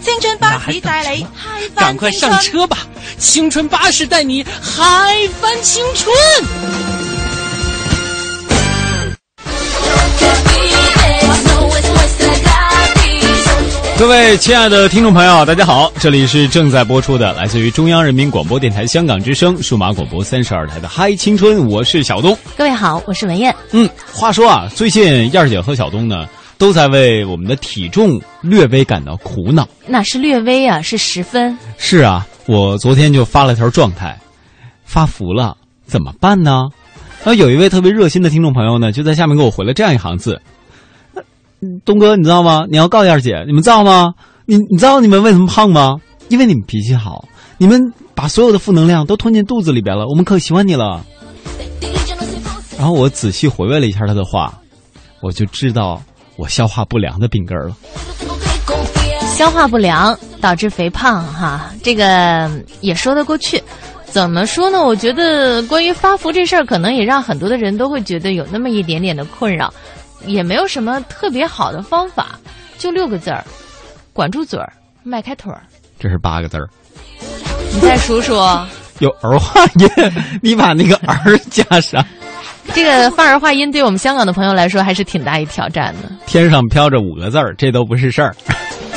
青春巴士带你嗨翻赶快上车吧！青春巴士带你嗨翻青春。各位亲爱的听众朋友，大家好，这里是正在播出的来自于中央人民广播电台香港之声数码广播三十二台的《嗨青春》，我是小东。各位好，我是文燕。嗯，话说啊，最近燕儿姐和小东呢，都在为我们的体重略微感到苦恼。那是略微啊，是十分。是啊，我昨天就发了条状态，发福了，怎么办呢？然后有一位特别热心的听众朋友呢，就在下面给我回了这样一行字。东哥，你知道吗？你要告燕兒姐，你们知道吗？你你知道你们为什么胖吗？因为你们脾气好，你们把所有的负能量都吞进肚子里边了，我们可喜欢你了。然后我仔细回味了一下他的话，我就知道我消化不良的病根了。消化不良导致肥胖，哈，这个也说得过去。怎么说呢？我觉得关于发福这事儿，可能也让很多的人都会觉得有那么一点点的困扰。也没有什么特别好的方法，就六个字儿：管住嘴儿，迈开腿儿。这是八个字儿。你再数数。有儿化音，你把那个儿加上。這個發兒化音对我们香港的朋友来说还是挺大一挑战的。天上飘着五个字儿，这都不是事儿。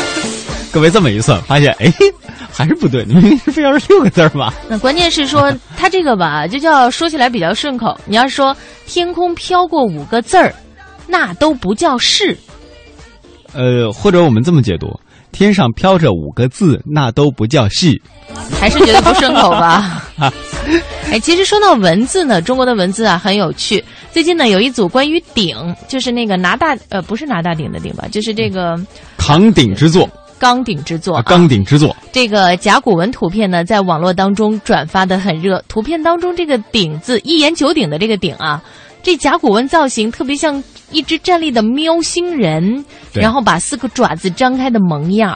各位这么一算，发现哎，还是不对，明明是非要是六个字儿吧？那关键是说他这个吧，就叫说起来比较顺口。你要说天空飘过五个字儿。那都不叫事，呃，或者我们这么解读：天上飘着五个字，那都不叫事，还是觉得不顺口吧？哎，其实说到文字呢，中国的文字啊很有趣。最近呢，有一组关于鼎，就是那个拿大呃，不是拿大鼎的鼎吧，就是这个扛鼎之作，钢鼎之作，钢鼎之作。这个甲骨文图片呢，在网络当中转发的很热。图片当中这个鼎字，一言九鼎的这个鼎啊，这甲骨文造型特别像。一只站立的喵星人，然后把四个爪子张开的萌樣。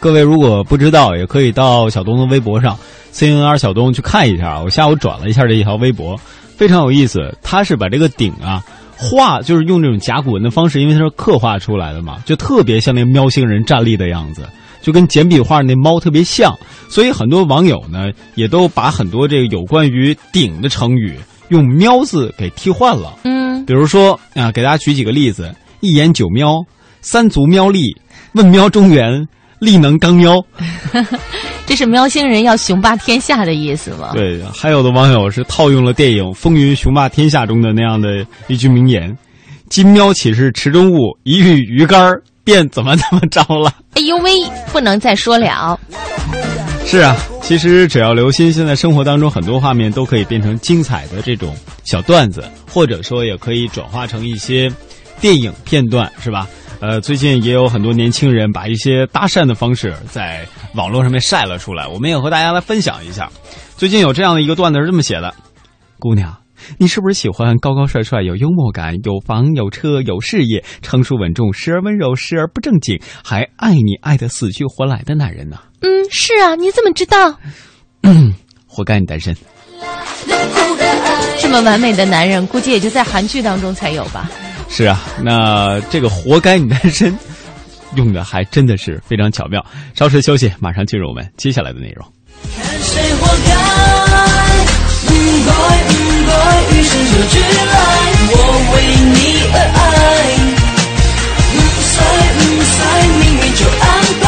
各位如果不知道，也可以到小东的微博上 C N R 小东去看一下。我下午转了一下这一条微博，非常有意思。他是把这个鼎啊画，就是用这种甲骨文的方式，因为它是刻画出来的嘛，就特别像那个喵星人站立的样子，就跟简笔画那猫特别像。所以很多网友呢，也都把很多这个有关于鼎的成语用喵字给替换了。嗯。比如说啊，给大家举几个例子：一言九喵、三足喵力、问喵中原、力能剛喵。这是喵星人要雄霸天下的意思吗？对，还有的网友是套用了电影《风云雄霸天下》中的那样的一句名言：“金喵岂是池中物，一遇鱼竿便怎么怎么着了。”哎呦喂，不能再说了。是啊，其实只要留心，现在生活当中很多画面都可以变成精彩的这种小段子，或者说也可以转化成一些电影片段，是吧？呃，最近也有很多年轻人把一些搭讪的方式在网络上面晒了出来，我们也和大家来分享一下。最近有这样的一个段子是这么写的：姑娘，你是不是喜欢高高帅帅、有幽默感、有房有车有事业、成熟稳重、时而温柔、时而不正经，还爱你爱得死去活来的男人呢？嗯，是啊，你怎么知道？嗯，活该你单身。这么完美的男人，估计也就在韩剧当中才有吧。是啊，那这个“活该你单身”用的还真的是非常巧妙。稍事休息，马上进入我们接下来的内容。看谁活該，唔該唔該，與生俱來，我为你而愛，唔使唔使，命运就安排，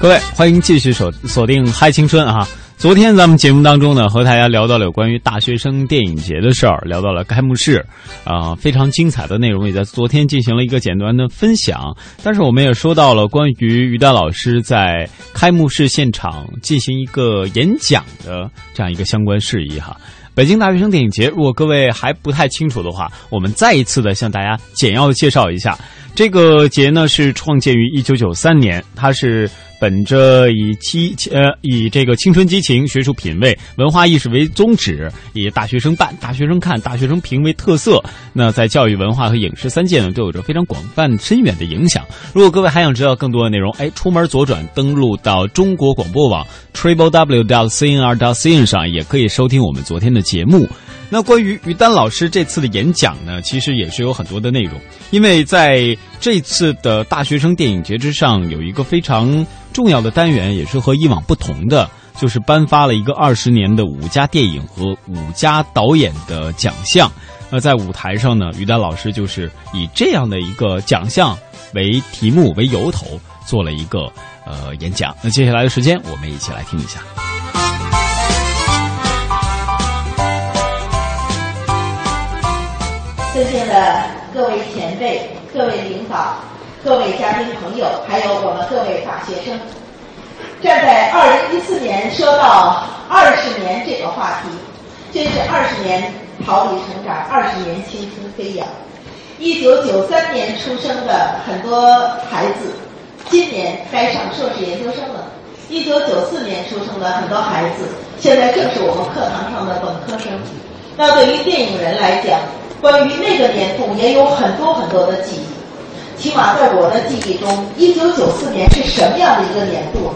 各位，欢迎继续锁锁定《嗨青春》啊！昨天咱们节目当中呢，和大家聊到了有关于大学生电影节的事儿，聊到了开幕式，啊、非常精彩的内容也在昨天进行了一个简短的分享。但是我们也说到了关于于丹老师在开幕式现场进行一个演讲的这样一个相关事宜哈。北京大学生电影节，如果各位还不太清楚的话，我们再一次的向大家简要的介绍一下。这个节呢是创建于一九九三年，它是本着以激呃以这个青春激情、学术品味、文化意识为宗旨，以大学生办、大学生看、大学生评为特色。那在教育、文化和影视三界呢，都有着非常广泛深远的影响。如果各位还想知道更多的内容，哎，出门左转，登录到中国广播网 triple w dot cnr dot cn 上，也可以收听我们昨天的节目。那关于于丹老师这次的演讲呢，其实也是有很多的内容，因为在这次的大学生电影节之上，有一个非常重要的单元，也是和以往不同的，就是颁发了一个二十年的五家电影和五家导演的奖项。那在舞台上呢，于丹老师就是以这样的一个奖项为题目为由头，做了一个呃演讲。那接下来的时间，我们一起来听一下。尊敬的各位前辈、各位领导、各位嘉宾朋友，还有我们各位大学生，站在二零一四年说到二十年这个话题，真是二十年桃李成长，二十年青春飞扬。一九九三年出生的很多孩子，今年该上硕士研究生了；一九九四年出生的很多孩子，现在正是我们课堂上的本科生。那对于电影人来讲，关于那个年度也有很多很多的记忆，起码在我的记忆中，一九九四年是什么样的一个年度？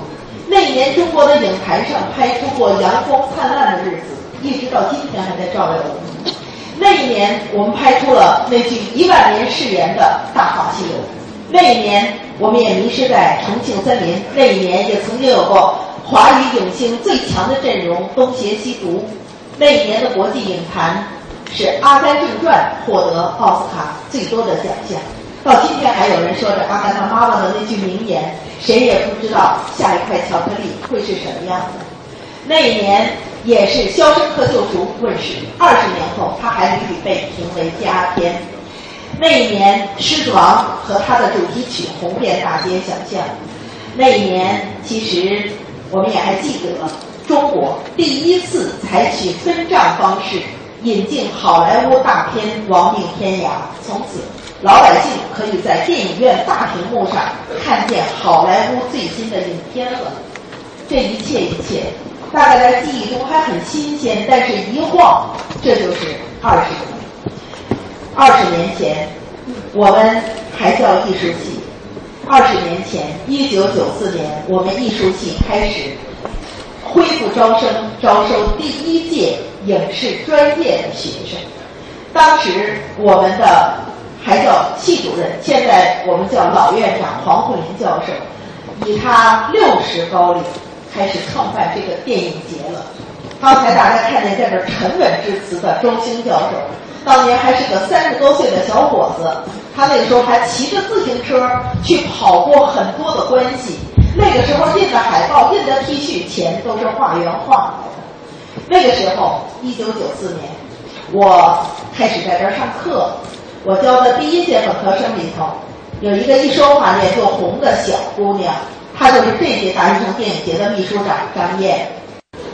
那一年中国的影坛上拍出过阳光灿烂的日子，一直到今天还在照耀我们。那一年我们拍出了那句一万年誓言的《大话西游》，那一年我们也迷失在重庆森林，那一年也曾经有过华语影星最强的阵容东邪西毒，那一年的国际影坛。是《阿甘正传》获得奥斯卡最多的奖项，到今天还有人说着阿甘他妈妈的那句名言：“谁也不知道下一块巧克力会是什么样的。”那一年也是《肖申克救赎》问世，二十年后他还屡屡被评为佳片。那一年《狮子王》和他的主题曲红遍大街小巷。那一年其实我们也还记得，中国第一次采取分账方式。引进好莱坞大片《亡命天涯》，从此老百姓可以在电影院大屏幕上看见好莱坞最新的影片了。这一切一切，大概在记忆中还很新鲜，但是一晃，这就是二十年。二十年前，我们还叫艺术系；二十年前，一九九四年，我们艺术系开始恢复招生，招收第一届。影视专业的学生，当时我们的还叫系主任，现在我们叫老院长黄慧林教授，以他六十高龄开始创办这个电影节了。刚才大家看见在这沉稳致辞的周星教授，当年还是个三十多岁的小伙子，他那个时候还骑着自行车去跑过很多的关系。那个时候印的海报、印的 T 恤，钱都是化缘化的。那个时候，一九九四年，我开始在这儿上课。我教的第一届本科生里头，有一个一说话脸就红的小姑娘，她就是这届大学生电影节的秘书长张燕。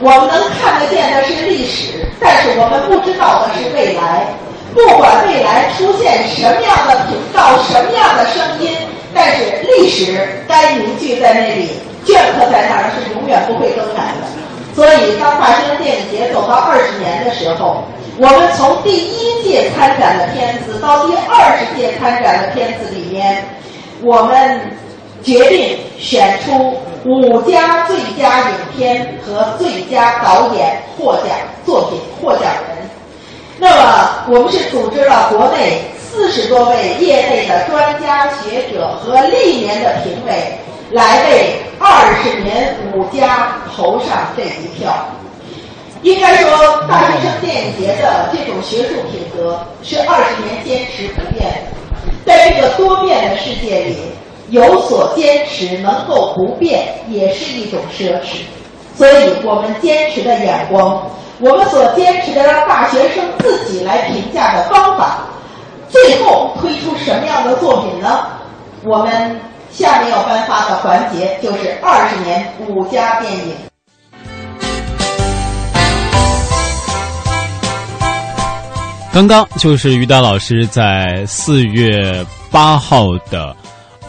我们能看得见的是历史，但是我们不知道的是未来。不管未来出现什么样的频道、什么样的声音，但是历史该凝聚在那里、镌刻在那儿是永远不会更改的。所以，当大学生电影节走到二十年的时候，我们从第一届参展的片子到第二十届参展的片子里面，我们决定选出五家最佳影片和最佳导演获奖作品获奖人。那么，我们是组织了国内四十多位业内的专家学者和历年的评委，来为二十年五家投上这一票。应该说，大学生电影节的这种学术品格是二十年坚持不变的。在这个多变的世界里，有所坚持能够不变，也是一种奢侈。所以我们坚持的眼光，我们所坚持的让大学生自己来评价的方法，最后推出什么样的作品呢？我们下面要颁发的环节就是二十年五佳电影。刚刚就是于丹老师在四月八号的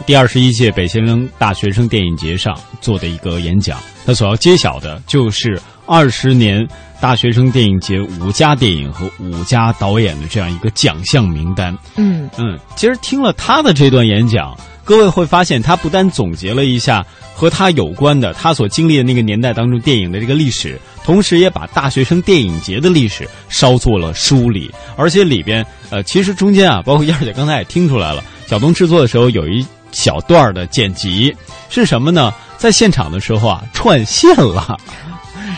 第二十一届北先生大学生电影节上做的一个演讲，他所要揭晓的就是二十年大学生电影节五家电影和五家导演的这样一个奖项名单。嗯嗯，其实听了他的这段演讲，各位会发现他不单总结了一下和他有关的他所经历的那个年代当中电影的这个历史，同时也把大学生电影节的历史稍作了梳理，而且里边呃，其实中间啊，包括燕儿姐刚才也听出来了，小东制作的时候有一小段的剪辑是什么呢？在现场的时候啊，串线了，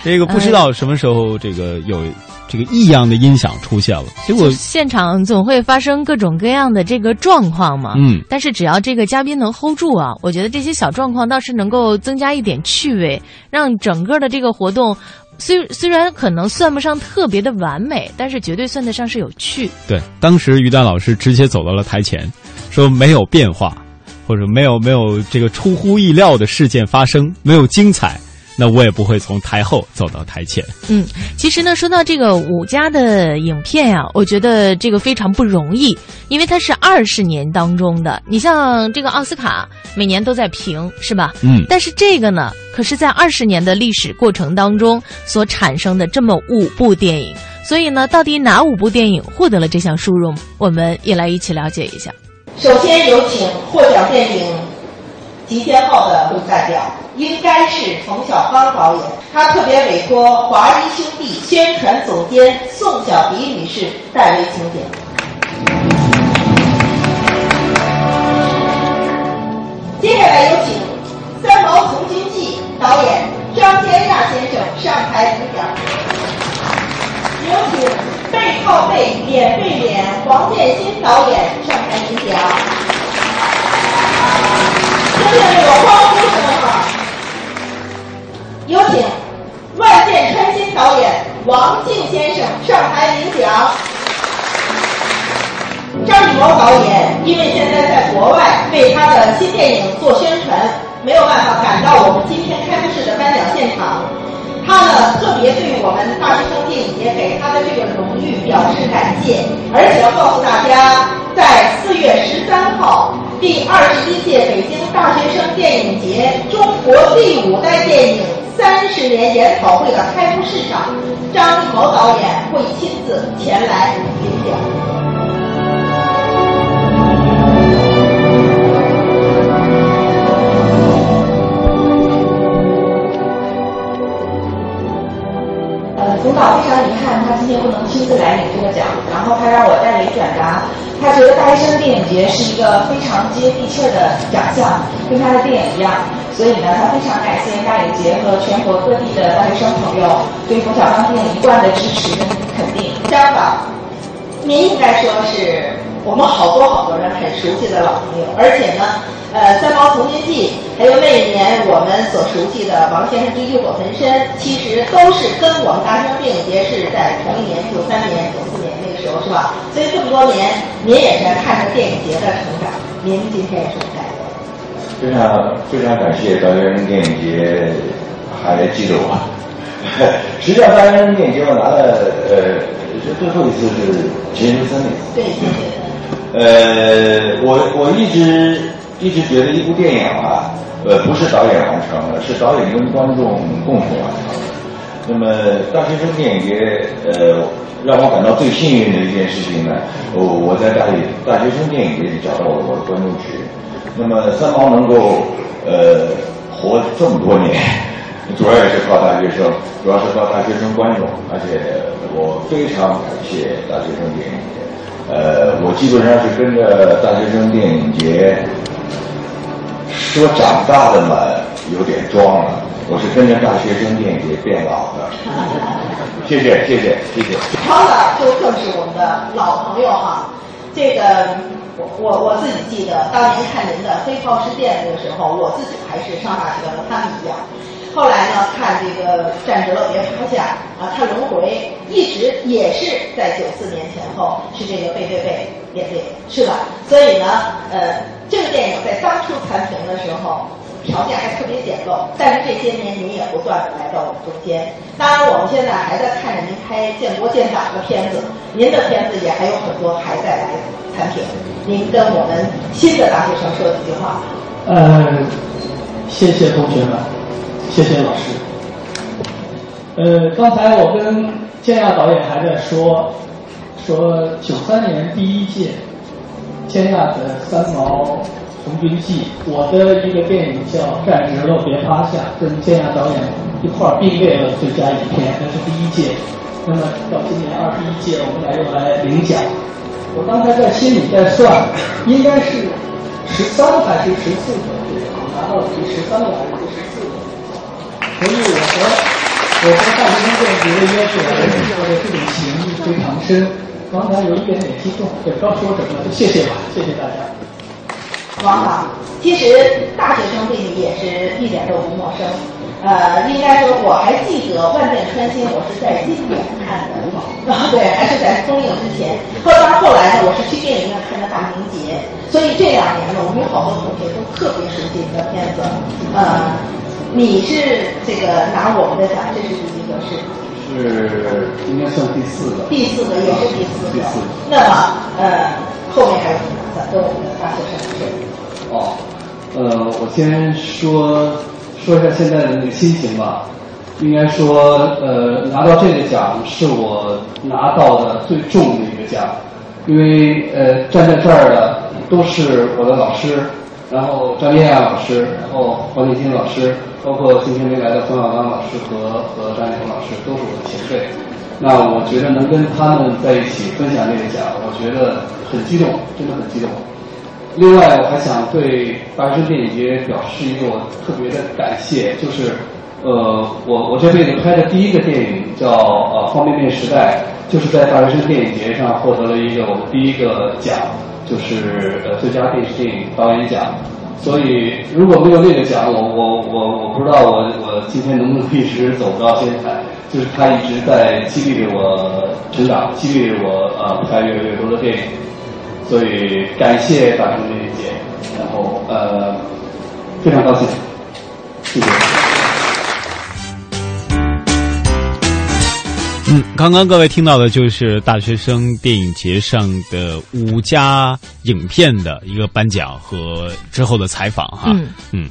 这个不知道什么时候这个有这个异样的音响出现了，结果现场总会发生各种各样的这个状况嘛。嗯，但是只要这个嘉宾能 hold 住啊，我觉得这些小状况倒是能够增加一点趣味，让整个的这个活动。虽虽然可能算不上特别的完美，但是绝对算得上是有趣。对，当时于丹老师直接走到了台前，说没有变化，或者没有没有这个出乎意料的事件发生，没有精彩，那我也不会从台后走到台前。嗯，其实呢，说到这个五家的影片呀、我觉得这个非常不容易，因为它是二十年当中的。你像这个奥斯卡每年都在评，是吧？嗯但是这个呢，可是在二十年的历史过程当中所产生的这么五部电影，所以呢，到底哪五部电影获得了这项殊荣，我们也来一起了解一下。首先有请获奖电影《齐天浩》的副代表，应该是冯小刚导演，他特别委托华谊兄弟宣传总监宋小迪女士代为请柬。结合全国各地的大学生朋友对冯小刚电影一贯的支持跟肯定。张导，您应该说是我们好多好多人很熟悉的老朋友，而且呢，呃，《三毛从军记》，还有那一年我们所熟悉的王先生之浴火焚身，其实都是跟我们大学生电影节是在同一年，九三年、九四年那个时候，是吧？所以这么多年，您也是看着电影节的成长，您今天有什么感觉？非常非常感谢大学生电影节还记得我。实际上，大学生电影节我拿了呃，这最后一次是前十三年。对，对对。呃，我我一直一直觉得一部电影啊，呃，不是导演完成的，是导演跟观众共同完成的。那么大学生电影节，呃，让我感到最幸运的一件事情呢，我我在大学大学生电影节里找到了我的观众群。那么三毛能够呃活这么多年，主要也是靠大学生，主要是靠大学生观众，而且我非常感谢大学生电影节。呃，我基本上是跟着大学生电影节说长大的嘛，有点装了。我是跟着大学生电影节变老的。谢谢谢谢谢谢。超导就更是我们的老朋友哈。这个我我自己记得，当年看您的《黑炮事件》的时候，我自己还是上大学和他们一样。后来呢，看这个站直了别趴下啊，看轮回，一直也是在九四年前后是这个背对背演电影，是吧？所以呢，呃，这个电影在当初残评的时候。条件还特别简陋，但是这些年您也不断的来到我们中间。当然，我们现在还在看着您拍建国建党的片子，您的片子也还有很多还在来产品。您跟我们新的大学生说几句话。呃，谢谢同学们，谢谢老师。呃，刚才我跟建亚导演还在说，说九三年第一届建亚的三毛。红军记，我的一个电影叫《站直了别趴下》，跟建亚导演一块儿并列了最佳影片，那是第一届。那么到今年二十一届，我们俩又来领奖。我刚才在心里在算，应该是十三还是十四个？拿到第十三个还是第十四个？所以我和我和大学生电影节的约是我的这种情谊非常深。刚才有一点点激动，也不知道说什么就谢谢吧，谢谢大家。王导，其实大学生对你也是一点都不陌生。呃，应该说我还记得《万箭穿心》，我是在金点看的，啊，对，还是在公映之前。后当后来呢，我是去电影院看的《大明劫》，所以这两年呢，我们有好多同学都特别熟悉你的片子。呃，你是这个拿我们的奖，这是第几个？是是应该算第四个。第四个也是第四个。第四。那么，呃，后面还有什么？跟我们的大学生说。哦，呃，我先说说一下现在的那个心情吧。应该说，呃，拿到这个奖是我拿到的最重的一个奖，因为呃，站在这儿的都是我的老师，然后张艳亚老师，然后黄建新老师，包括今天没来的冯小刚老师和和张艺谋老师，都是我的前辈。那我觉得能跟他们在一起分享这个奖，我觉得很激动，真的很激动。另外，我还想对大学生电影节表示一个我特别的感谢，就是，呃，我我这辈子拍的第一个电影叫呃《方便面时代》，就是在大学生电影节上获得了一个我们第一个奖，就是呃最佳电视电影导演奖。所以如果没有那个奖，我我我我不知道我我今天能不能一直走到现在。就是他一直在激励着我成长，激励着我呃拍越来越多的电影。所以感谢大成电影节，然后呃非常高兴，谢谢。嗯，刚刚各位听到的就是大学生电影节上的五家影片的一个颁奖和之后的采访哈。嗯嗯，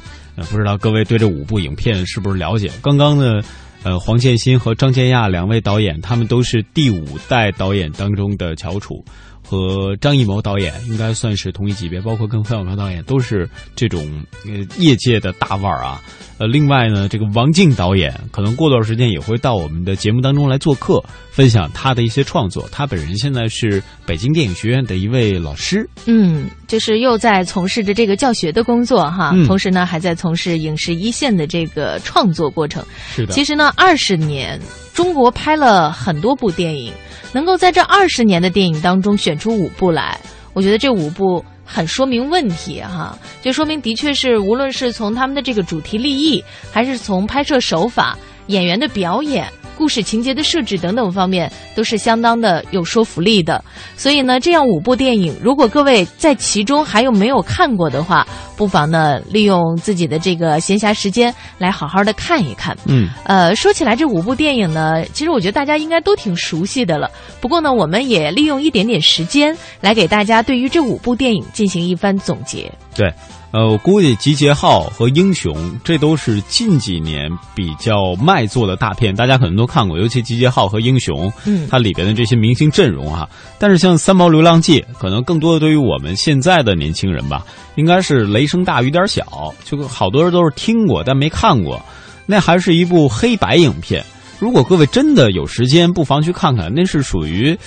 不知道各位对这五部影片是不是了解？刚刚呢，呃，黄建新和张建亚两位导演，他们都是第五代导演当中的翘楚。和张艺谋导演应该算是同一级别，包括跟冯小刚导演都是这种呃业界的大腕儿啊。呃，另外呢，这个王静导演可能过段时间也会到我们的节目当中来做客，分享他的一些创作。他本人现在是北京电影学院的一位老师，嗯，就是又在从事着这个教学的工作哈，同时呢还在从事影视一线的这个创作过程。是的，其实呢，二十年中国拍了很多部电影。能够在这二十年的电影当中选出五部来，我觉得这五部很说明问题哈，就说明的确是无论是从他们的这个主题立意，还是从拍摄手法、演员的表演。故事情节的设置等等方面都是相当的有说服力的，所以呢，这样五部电影，如果各位在其中还有没有看过的话，不妨呢利用自己的这个闲暇时间来好好的看一看。嗯，呃，说起来这五部电影呢，其实我觉得大家应该都挺熟悉的了。不过呢，我们也利用一点点时间来给大家对于这五部电影进行一番总结。对。呃，我估计《集结号》和《英雄》这都是近几年比较卖座的大片，大家可能都看过。尤其《集结号》和《英雄》，嗯，它里边的这些明星阵容哈。但是像《三毛流浪记》，可能更多的对于我们现在的年轻人吧，应该是雷声大雨点小，就好多人都是听过但没看过。那还是一部黑白影片。如果各位真的有时间，不妨去看看。那是属于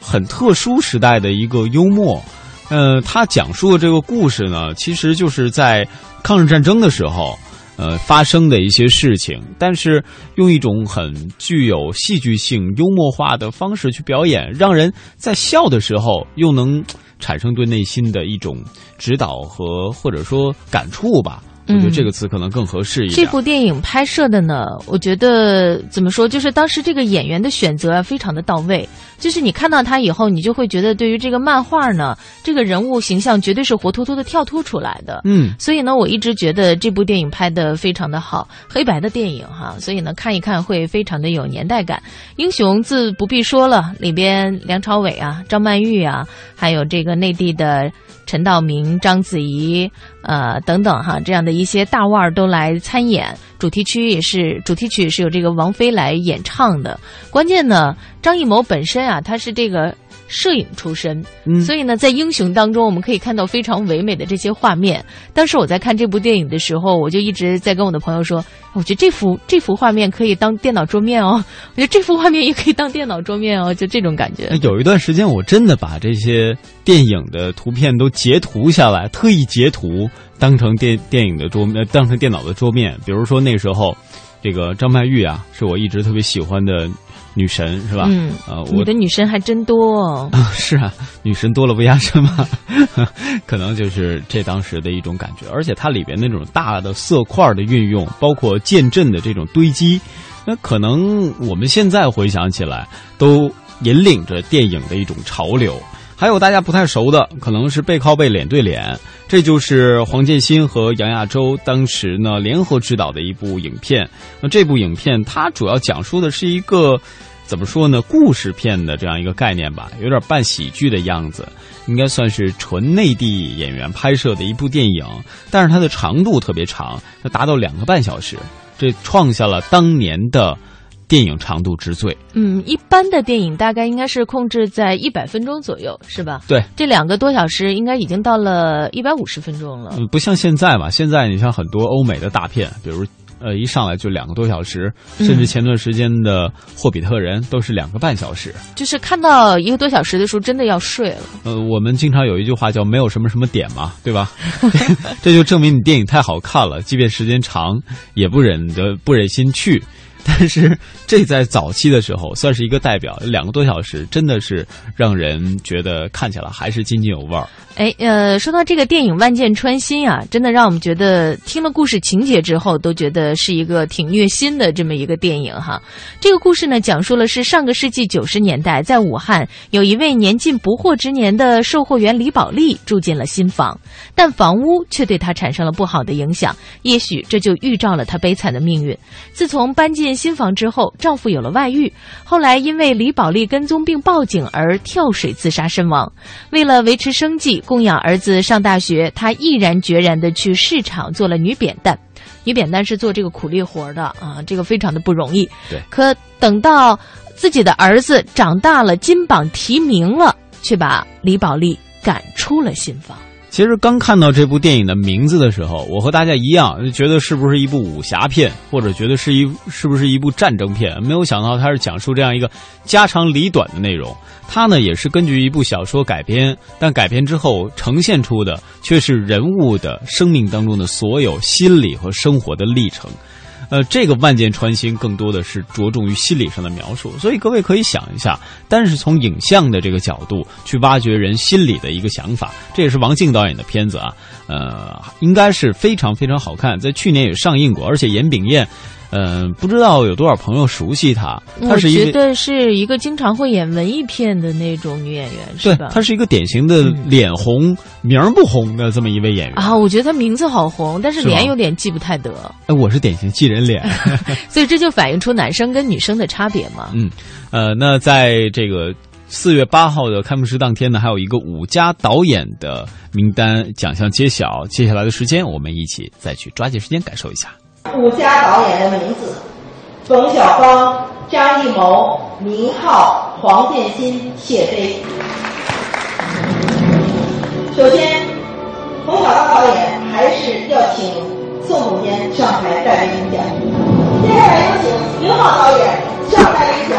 很特殊时代的一个幽默。呃，他讲述的这个故事呢，其实就是在抗日战争的时候，呃，发生的一些事情，但是用一种很具有戏剧性、幽默化的方式去表演，让人在笑的时候又能产生对内心的一种指导和或者说感触吧。我觉得这个词可能更合适一点。这部电影拍摄的呢，我觉得怎么说，就是当时这个演员的选择非常的到位。就是你看到他以后，你就会觉得对于这个漫画呢，这个人物形象绝对是活脱脱的跳脱出来的。嗯，所以呢，我一直觉得这部电影拍的非常的好，黑白的电影哈，所以呢，看一看会非常的有年代感。英雄自不必说了，里边梁朝伟啊、张曼玉啊，还有这个内地的。陈道明、章子怡，呃，等等哈，这样的一些大腕儿都来参演，主题曲也是主题曲是由这个王菲来演唱的。关键呢，张艺谋本身啊，他是这个。摄影出身，所以呢，在《英雄》当中，我们可以看到非常唯美的这些画面。当时我在看这部电影的时候，我就一直在跟我的朋友说，我觉得这幅这幅画面可以当电脑桌面哦，我觉得这幅画面也可以当电脑桌面哦，就这种感觉。有一段时间，我真的把这些电影的图片都截图下来，特意截图当成电电影的桌面，当成电脑的桌面。比如说那时候，这个张曼玉啊，是我一直特别喜欢的。女神是吧？嗯，呃，你的女神还真多啊。是啊，女神多了不压身嘛，可能就是这当时的一种感觉。而且它里边那种大的色块的运用，包括剑阵的这种堆积，那可能我们现在回想起来，都引领着电影的一种潮流。还有大家不太熟的，可能是背靠背、脸对脸，这就是黄建新和杨亚洲当时呢联合执导的一部影片。那这部影片它主要讲述的是一个怎么说呢？故事片的这样一个概念吧，有点半喜剧的样子，应该算是纯内地演员拍摄的一部电影。但是它的长度特别长，它达到两个半小时，这创下了当年的。电影长度之最，嗯，一般的电影大概应该是控制在一百分钟左右，是吧？对，这两个多小时应该已经到了一百五十分钟了。嗯，不像现在吧？现在你像很多欧美的大片，比如呃，一上来就两个多小时，甚至前段时间的《霍比特人》都是两个半小时。就是看到一个多小时的时候，真的要睡了。呃，我们经常有一句话叫“没有什么什么点”嘛，对吧？这就证明你电影太好看了，即便时间长，也不忍得不忍心去。但是这在早期的时候算是一个代表，两个多小时真的是让人觉得看起来还是津津有味儿。哎，呃，说到这个电影《万箭穿心》啊，真的让我们觉得听了故事情节之后，都觉得是一个挺虐心的这么一个电影哈。这个故事呢，讲述了是上个世纪九十年代，在武汉有一位年近不惑之年的售货员李宝莉住进了新房，但房屋却对她产生了不好的影响，也许这就预兆了她悲惨的命运。自从搬进新房之后，丈夫有了外遇，后来因为李宝莉跟踪并报警而跳水自杀身亡。为了维持生计。供养儿子上大学，她毅然决然的去市场做了女扁担。女扁担是做这个苦力活的啊，这个非常的不容易。对。可等到自己的儿子长大了，金榜题名了，却把李宝莉赶出了新房。其实刚看到这部电影的名字的时候，我和大家一样，觉得是不是一部武侠片，或者觉得是一是不是一部战争片？没有想到它是讲述这样一个家长里短的内容。它呢也是根据一部小说改编，但改编之后呈现出的却是人物的生命当中的所有心理和生活的历程。呃，这个万箭穿心更多的是着重于心理上的描述，所以各位可以想一下，但是从影像的这个角度去挖掘人心里的一个想法，这也是王静导演的片子啊，呃，应该是非常非常好看，在去年也上映过，而且严炳燕。嗯，不知道有多少朋友熟悉她。她是觉得是一个经常会演文艺片的那种女演员，是吧？她是一个典型的脸红名儿不红的这么一位演员啊。我觉得她名字好红，但是脸有点记不太得。哎，我是典型记人脸，所以这就反映出男生跟女生的差别嘛。嗯，呃，那在这个四月八号的开幕式当天呢，还有一个五家导演的名单奖项揭晓。接下来的时间，我们一起再去抓紧时间感受一下。五家导演的名字：冯小刚、张艺谋、宁浩、黄建新、谢飞。首先，冯小刚导演还是要请宋总监上台带来领奖。接下来有请宁浩导演上台领奖。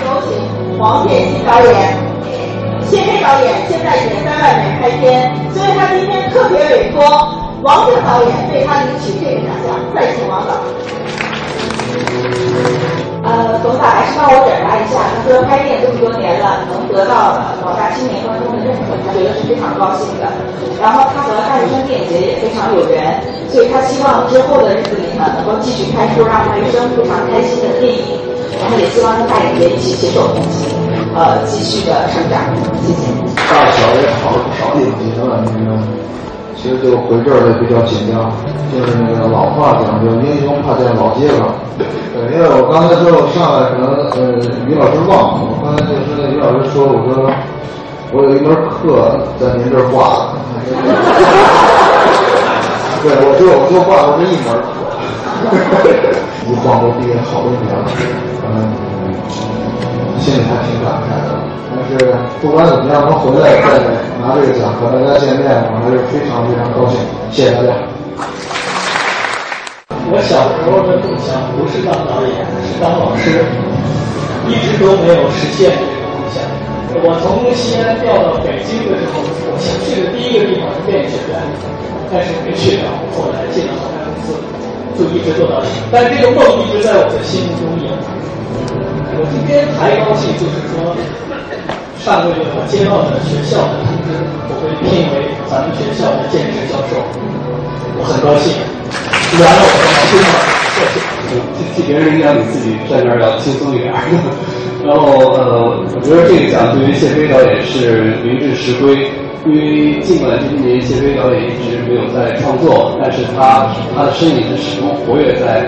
有请黄建新导演。谢飞导演。现在也在外面拍片，所以他今天特别委托王晶导演为他领取这个奖项，再请王导。呃，总导还是帮我转达一下，他说拍电影这么多年了，能得到广大青年观众的认可，他觉得是非常高兴的。然后他和大学生电影节也非常有缘，所以他希望之后的日子里呢，能够继续拍出让大学生非常开心的电影，然后也希望跟大影节一起携手同行，呃，继续的成长。谢谢。大小也好了不少影节了，那个，其实就回这儿也比较紧张，就是那个老话讲究，英雄怕见老街坊。对，因为我刚才说我上来可能呃于老师忘了，我刚才就跟于老师说，我说我有一门课在您这儿挂了，对，我就我就挂的这一门课，离广播毕业好多年了，嗯，心里还挺感动是不管怎么样，能回来再拿这个奖和大家见面，我还是非常非常高兴。谢谢大家。我小时候的梦想不是当导演，是当老师，一直都没有实现这个梦想。我从西安调到北京的时候，我想去的第一个地方是电影学院，但是没去成。后来进了好莱公司，就一直做到现在。但这个梦一直在我的心目中有。我今天还高兴，就是说，上个月我接到的学校的通知，我被聘为咱们学校的兼职教授，我很高兴。然后，我非常替替别人讲，你自己在那儿要轻松一点。然后呃，我觉得这个奖对于谢飞导演是名至实归，因为尽管这些年谢飞导演一直没有在创作，但是他他的身影是始终活跃在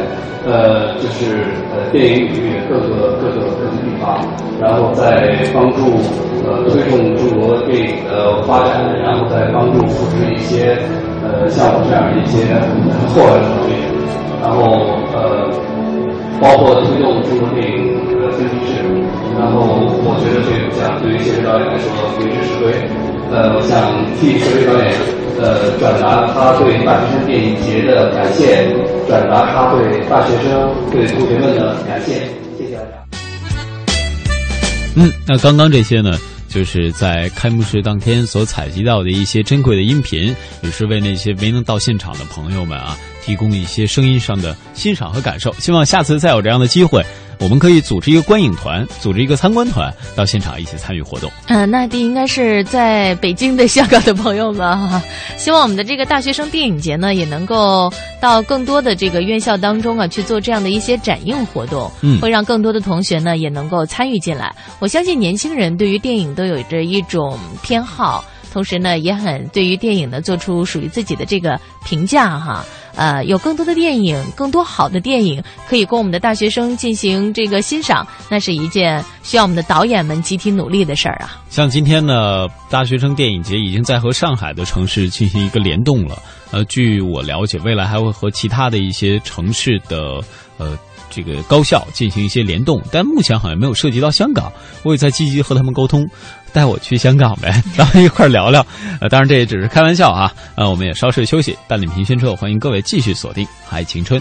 呃就是呃电影领域各个各个各个地方，然后在帮助呃推动中国电影的发展，然后再帮助扶持一些。呃，像我这样一些后来的导演，然后呃，包括推动中国电影的分级制，然后我觉得这个奖对于谢飞导演来说名至实归。呃，我想替谢飞导演呃转达他对大学生电影节的感谢，转达他对大学生对同学们的感谢，谢谢大家。嗯，那刚刚这些呢？就是在开幕式当天所采集到的一些珍贵的音频，也是为那些没能到现场的朋友们啊，提供一些声音上的欣赏和感受。希望下次再有这样的机会。我们可以组织一个观影团，组织一个参观团，到现场一起参与活动。嗯，那这应该是在北京的、香港的朋友们哈。希望我们的这个大学生电影节呢，也能够到更多的这个院校当中啊，去做这样的一些展映活动，嗯，会让更多的同学呢也能够参与进来。我相信年轻人对于电影都有着一种偏好，同时呢，也很对于电影呢做出属于自己的这个评价哈。呃，有更多的电影，更多好的电影可以供我们的大学生进行这个欣赏，那是一件需要我们的导演们集体努力的事儿啊。像今天呢，大学生电影节已经在和上海的城市进行一个联动了。呃，据我了解，未来还会和其他的一些城市的呃。这个高校进行一些联动，但目前好像没有涉及到香港。我也在积极和他们沟通，带我去香港呗，咱们一块聊聊。呃，当然这也只是开玩笑啊。呃，我们也稍事休息，半点评宣之后，欢迎各位继续锁定《爱青春》。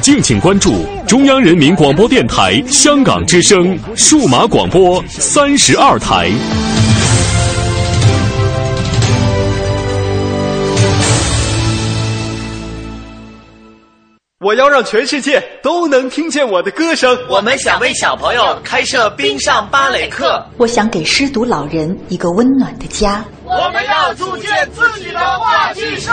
敬请关注中央人民广播电台香港之声数码广播三十二台。我要让全世界都能听见我的歌声。我们想为小朋友开设冰上芭蕾课。我想给失独老人一个温暖的家。我们要组建自己的话剧社。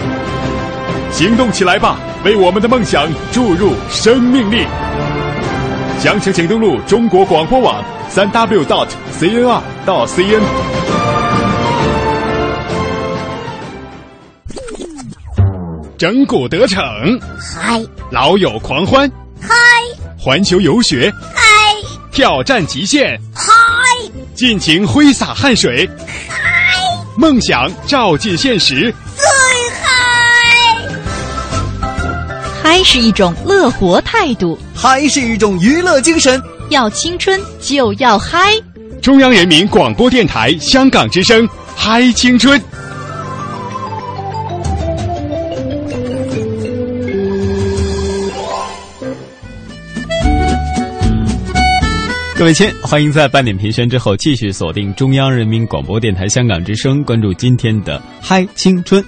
行动起来吧，为我们的梦想注入生命力！详情请登录中国广播网三 w dot cnr 到 cn。整蛊得逞，嗨；老友狂欢，嗨；环球游学，嗨；挑战极限，嗨；尽情挥洒汗水，嗨；梦想照进现实，嗨是一种乐活态度，嗨是一种娱乐精神。要青春就要嗨！中央人民广播电台香港之声，嗨青春。各位亲，欢迎在半点评宣之后继续锁定中央人民广播电台香港之声，关注今天的嗨青春。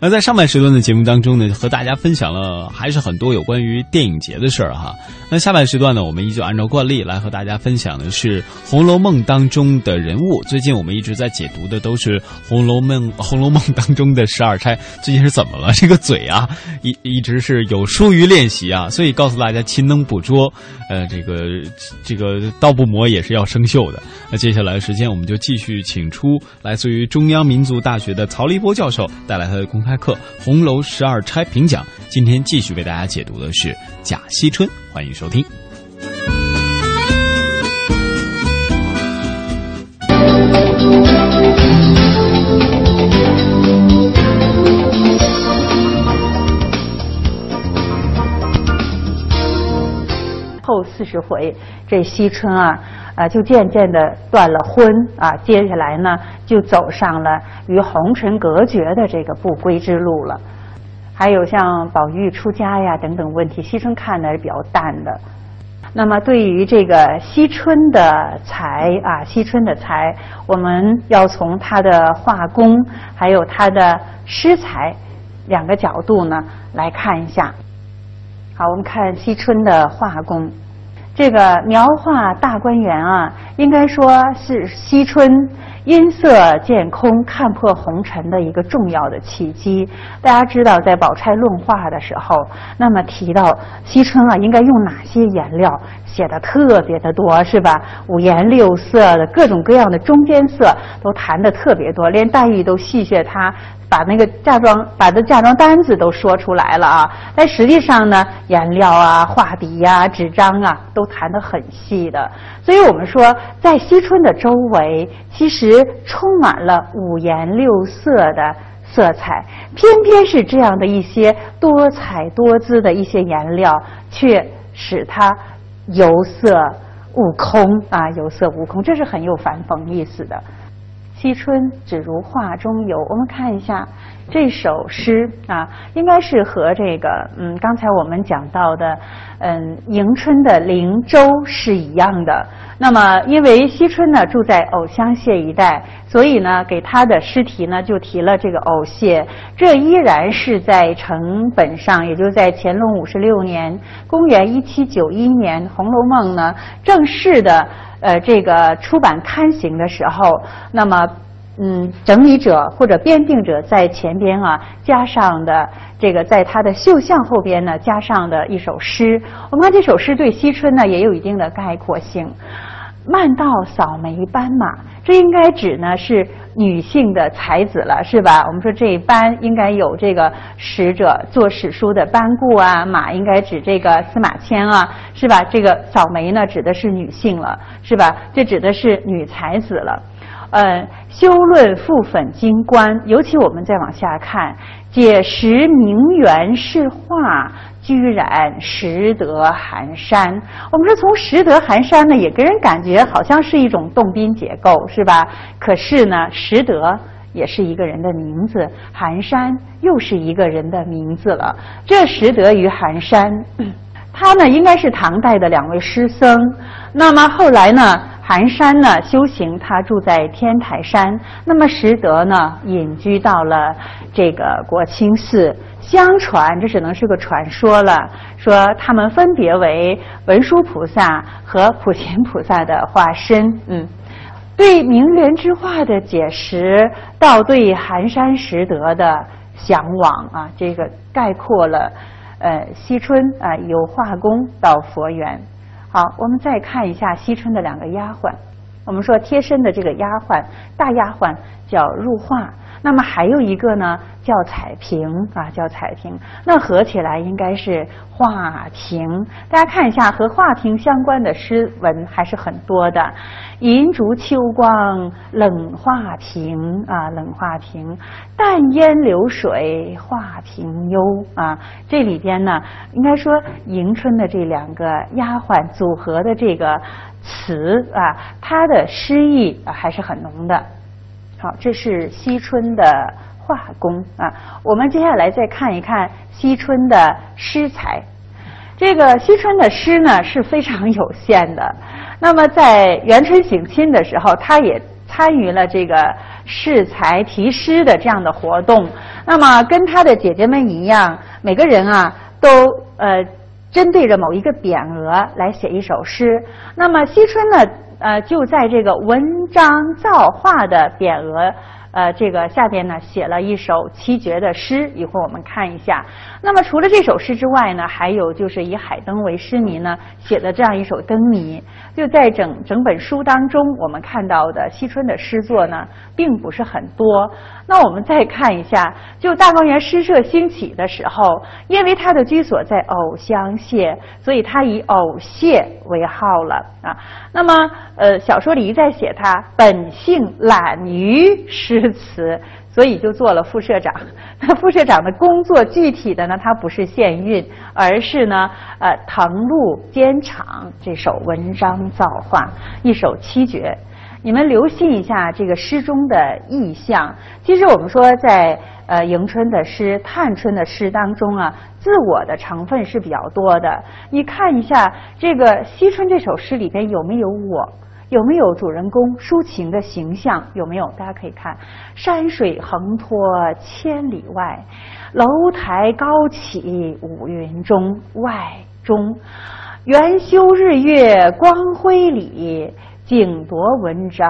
那在上半时段的节目当中呢，和大家分享了还是很多有关于电影节的事儿哈。那下半时段呢，我们依旧按照惯例来和大家分享的是《红楼梦》当中的人物。最近我们一直在解读的都是《红楼梦》《红楼梦》当中的十二钗。最近是怎么了？这个嘴啊，一一直是有疏于练习啊，所以告诉大家勤能补拙，呃，这个这个刀不磨也是要生锈的。那接下来时间，我们就继续请出来自于中央民族大学的曹立波教授带来他的公开开课《红楼十二钗评讲》。今天继续为大家解读的是贾惜春，欢迎收听。后四十回，这惜春啊，啊，就渐渐的断了婚啊，接下来呢，就走上了与红尘隔绝的这个不归之路了。还有像宝玉出家呀等等问题，惜春看的是比较淡的。那么对于这个惜春的才啊，惜春的才，我们要从他的画工还有他的诗才两个角度呢来看一下。好，我们看惜春的画工，这个描画大观园啊，应该说是惜春音色见空、看破红尘的一个重要的契机。大家知道，在宝钗论画的时候，那么提到惜春啊，应该用哪些颜料？写的特别的多，是吧？五颜六色的各种各样的中间色都谈的特别多，连黛玉都戏谑他，把那个嫁妆把这嫁妆单子都说出来了啊。但实际上呢，颜料啊、画笔呀、纸张啊，都谈的很细的。所以我们说，在惜春的周围，其实充满了五颜六色的色彩，偏偏是这样的一些多彩多姿的一些颜料，却使它。有色悟空啊，有色悟空，这是很有反讽意思的。惜春只如画中游。我们看一下这首诗啊，应该是和这个嗯刚才我们讲到的嗯迎春的灵州是一样的。那么因为惜春呢住在藕香榭一带，所以呢给他的诗题呢就提了这个藕榭。这依然是在成本上，也就在乾隆五十六年（公元一七九一年）《红楼梦》呢正式的。呃，这个出版刊行的时候，那么，嗯，整理者或者编订者在前边啊加上的这个，在他的绣像后边呢加上的一首诗。我们看这首诗对惜春呢也有一定的概括性。慢道扫眉斑马，这应该指呢是女性的才子了，是吧？我们说这斑应该有这个使者做史书的班固啊，马应该指这个司马迁啊，是吧？这个扫眉呢指的是女性了，是吧？这指的是女才子了。呃，修论复粉金冠，尤其我们再往下看，解石名媛是画，居然识得寒山。我们说从识得寒山呢，也给人感觉好像是一种动宾结构，是吧？可是呢，识得也是一个人的名字，寒山又是一个人的名字了。这识得与寒山，他呢应该是唐代的两位诗僧。那么后来呢？寒山呢修行，他住在天台山。那么识得呢隐居到了这个国清寺。相传这只能是个传说了，说他们分别为文殊菩萨和普贤菩萨的化身。嗯，对名人之画的解释，到对寒山拾得的向往啊，这个概括了呃惜春啊由画工到佛缘。好，我们再看一下惜春的两个丫鬟。我们说贴身的这个丫鬟，大丫鬟叫入画，那么还有一个呢？叫彩屏啊，叫彩屏，那合起来应该是画屏。大家看一下，和画屏相关的诗文还是很多的。银烛秋光冷画屏啊，冷画屏，淡烟流水画屏幽啊。这里边呢，应该说迎春的这两个丫鬟组合的这个词啊，它的诗意还是很浓的。好，这是惜春的。画工啊，我们接下来再看一看惜春的诗才。这个惜春的诗呢是非常有限的。那么在元春省亲的时候，他也参与了这个试才题诗的这样的活动。那么跟他的姐姐们一样，每个人啊都呃针对着某一个匾额来写一首诗。那么惜春呢呃就在这个文章造化的匾额。呃，这个下边呢写了一首七绝的诗，一会儿我们看一下。那么除了这首诗之外呢，还有就是以海灯为诗谜呢写的这样一首《灯谜》。就在整整本书当中，我们看到的惜春的诗作呢，并不是很多。那我们再看一下，就大观园诗社兴起的时候，因为他的居所在藕香榭，所以他以藕榭为号了啊。那么，呃，小说里一再写他本性懒于诗词。所以就做了副社长。那副社长的工作具体的呢，他不是献韵，而是呢，呃，誊录监场这首文章造化，一首七绝。你们留心一下这个诗中的意象。其实我们说，在呃迎春的诗、探春的诗当中啊，自我的成分是比较多的。你看一下这个惜春这首诗里边有没有我？有没有主人公抒情的形象？有没有？大家可以看，山水横拖千里外，楼台高起五云中外中，元修日月光辉里，景夺文章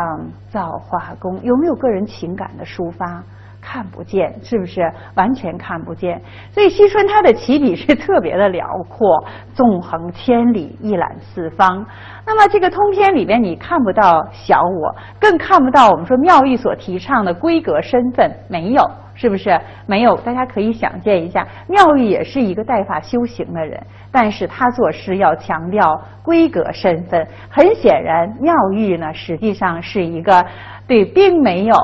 造化工。有没有个人情感的抒发？看不见，是不是完全看不见？所以惜春他的起笔是特别的辽阔，纵横千里，一览四方。那么这个通篇里边，你看不到小我，更看不到我们说妙玉所提倡的闺阁身份，没有，是不是？没有，大家可以想见一下，妙玉也是一个带发修行的人，但是他作诗要强调闺阁身份。很显然，妙玉呢实际上是一个对并没有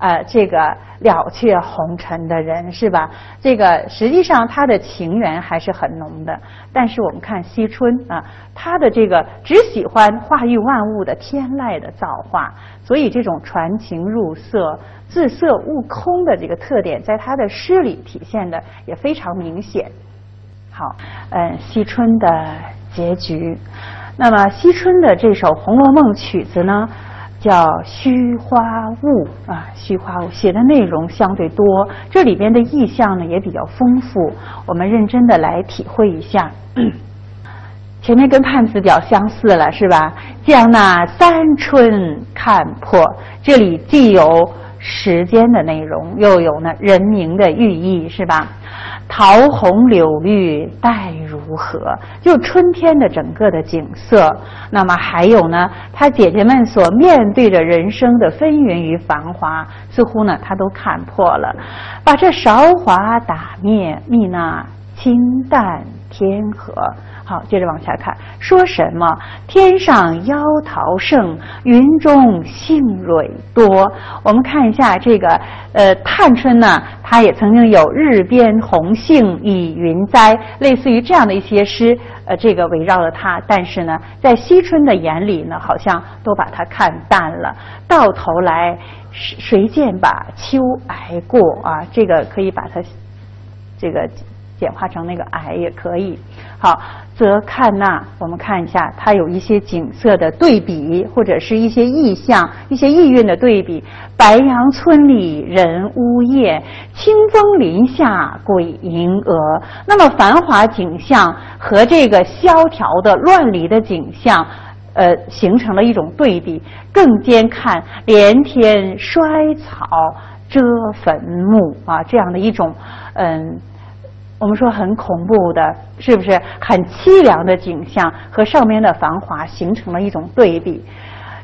呃这个了却红尘的人，是吧？这个实际上他的情缘还是很浓的。但是我们看惜春啊，他的这个只喜欢化育万物的天籁的造化，所以这种传情入色。自色悟空的这个特点，在他的诗里体现的也非常明显。好，嗯，惜春的结局。那么，惜春的这首《红楼梦》曲子呢，叫《虚花雾》啊，《虚花雾》写的内容相对多，这里边的意象呢也比较丰富。我们认真的来体会一下。前面跟判词表相似了，是吧？将那三春看破，这里既有。时间的内容又有呢人名的寓意是吧？桃红柳绿待如何？就春天的整个的景色。那么还有呢，他姐姐们所面对着人生的纷纭与繁华，似乎呢他都看破了，把这韶华打灭，觅那清淡天和。好，接着往下看，说什么？天上妖桃盛，云中杏蕊多。我们看一下这个，呃，探春呢，她也曾经有“日边红杏倚云栽”，类似于这样的一些诗，呃，这个围绕着她。但是呢，在惜春的眼里呢，好像都把它看淡了。到头来，谁谁见把秋挨过啊？这个可以把它，这个。简化成那个“矮”也可以。好，则看那，我们看一下，它有一些景色的对比，或者是一些意象、一些意蕴的对比。白杨村里人呜咽，清风林下鬼吟蛾。那么繁华景象和这个萧条的乱离的景象，呃，形成了一种对比。更兼看连天衰草遮坟墓啊，这样的一种嗯。我们说很恐怖的，是不是很凄凉的景象和上面的繁华形成了一种对比？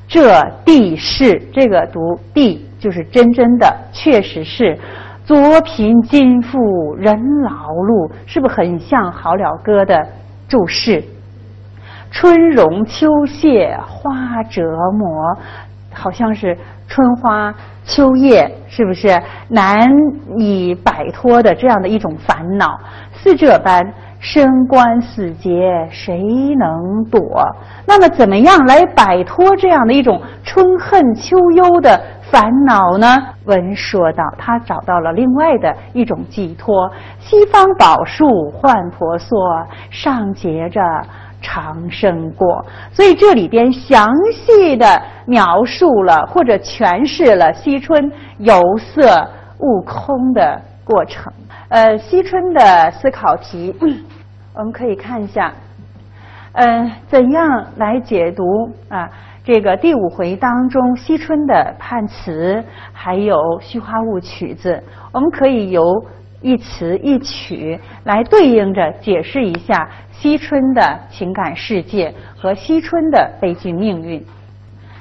这地势，这个读地就是真真的，确实是昨贫今富人劳碌，是不是很像好了歌的注释？春荣秋谢花折磨，好像是春花。秋叶是不是难以摆脱的这样的一种烦恼？似这般生关死劫，谁能躲？那么怎么样来摆脱这样的一种春恨秋忧的烦恼呢？文说道，他找到了另外的一种寄托：西方宝树换婆娑，上结着。长生过，所以这里边详细的描述了或者诠释了惜春游色悟空的过程。呃，惜春的思考题，我们可以看一下，嗯，怎样来解读啊？这个第五回当中惜春的判词，还有《虚花雾》曲子，我们可以由一词一曲来对应着解释一下。惜春的情感世界和惜春的悲剧命运，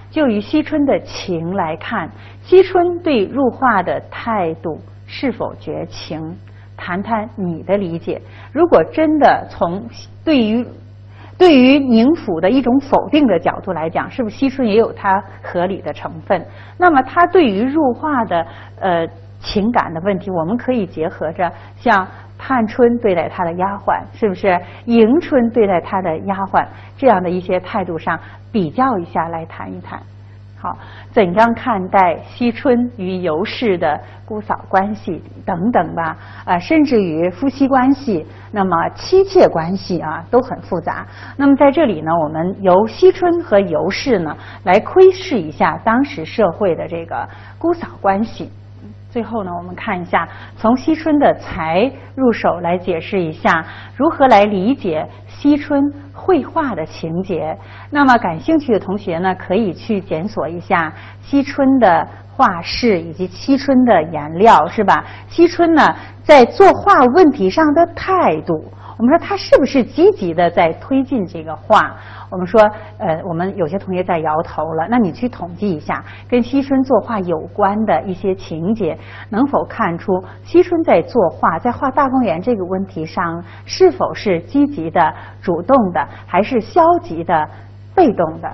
就以惜春的情来看，惜春对入画的态度是否绝情？谈谈你的理解。如果真的从对于对于宁府的一种否定的角度来讲，是不是惜春也有它合理的成分？那么他对于入画的呃情感的问题，我们可以结合着像。探春对待她的丫鬟，是不是迎春对待她的丫鬟？这样的一些态度上比较一下来谈一谈。好，怎样看待惜春与尤氏的姑嫂关系等等吧？啊，甚至于夫妻关系，那么妻妾关系啊，都很复杂。那么在这里呢，我们由惜春和尤氏呢来窥视一下当时社会的这个姑嫂关系。最后呢，我们看一下从惜春的才入手来解释一下如何来理解惜春绘画的情节。那么感兴趣的同学呢，可以去检索一下惜春的画室以及惜春的颜料，是吧？惜春呢，在作画问题上的态度。我们说他是不是积极的在推进这个画？我们说，呃，我们有些同学在摇头了。那你去统计一下，跟惜春作画有关的一些情节，能否看出惜春在作画，在画大观园这个问题上，是否是积极的、主动的，还是消极的、被动的？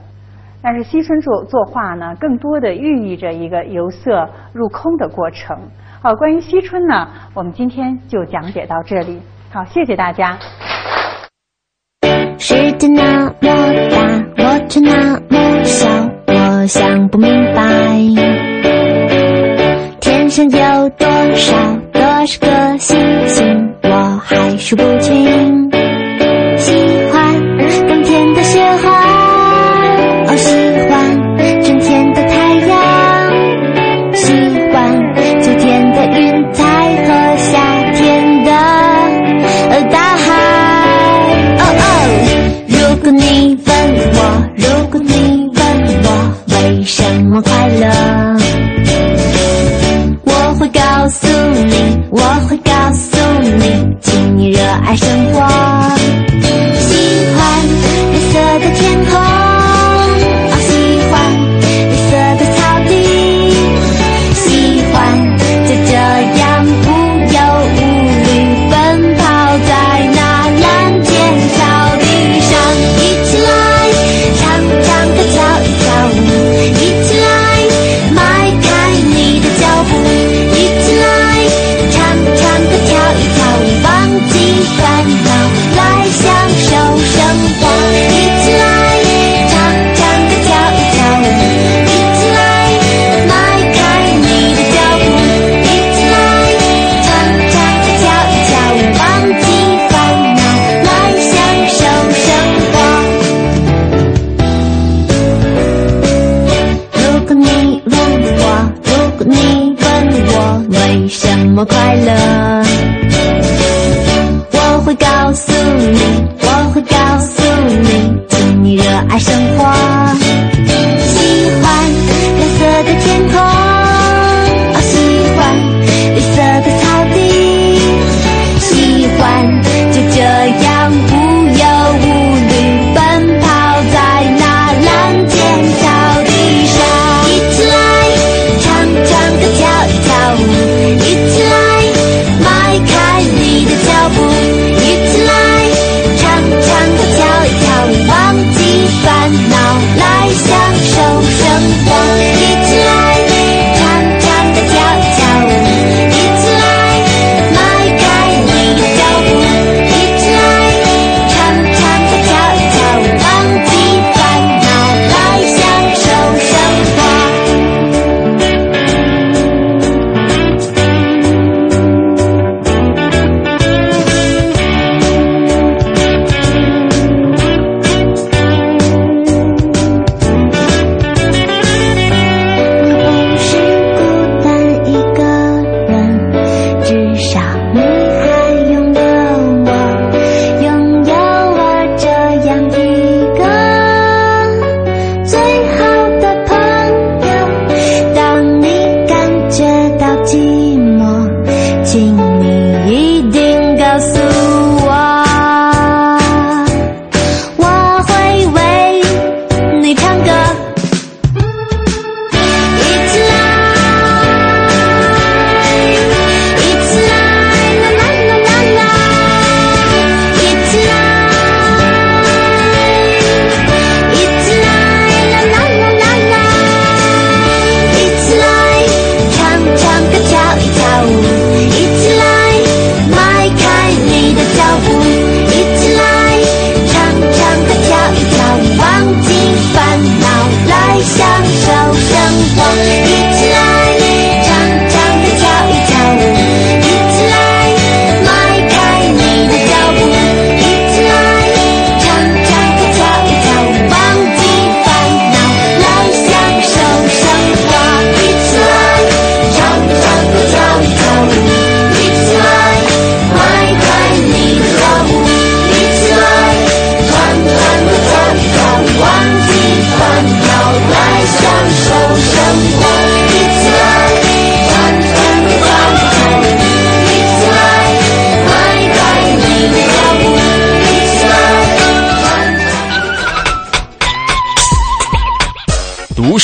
但是惜春作作画呢，更多的寓意着一个由色入空的过程。好，关于惜春呢，我们今天就讲解到这里。好，谢谢大家。世界那么大，我却那么小，我想不明白，天上有多少多少个星星，我还数不清。你热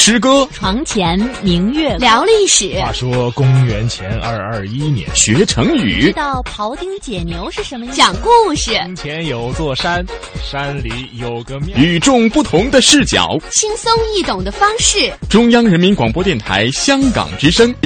诗歌，床前明月聊历史。话说公元前二二一年，学成语。知道庖丁解牛是什么样？讲故事。从前有座山，山里有个庙。与众不同的视角，轻松易懂的方式。中央人民广播电台香港之声。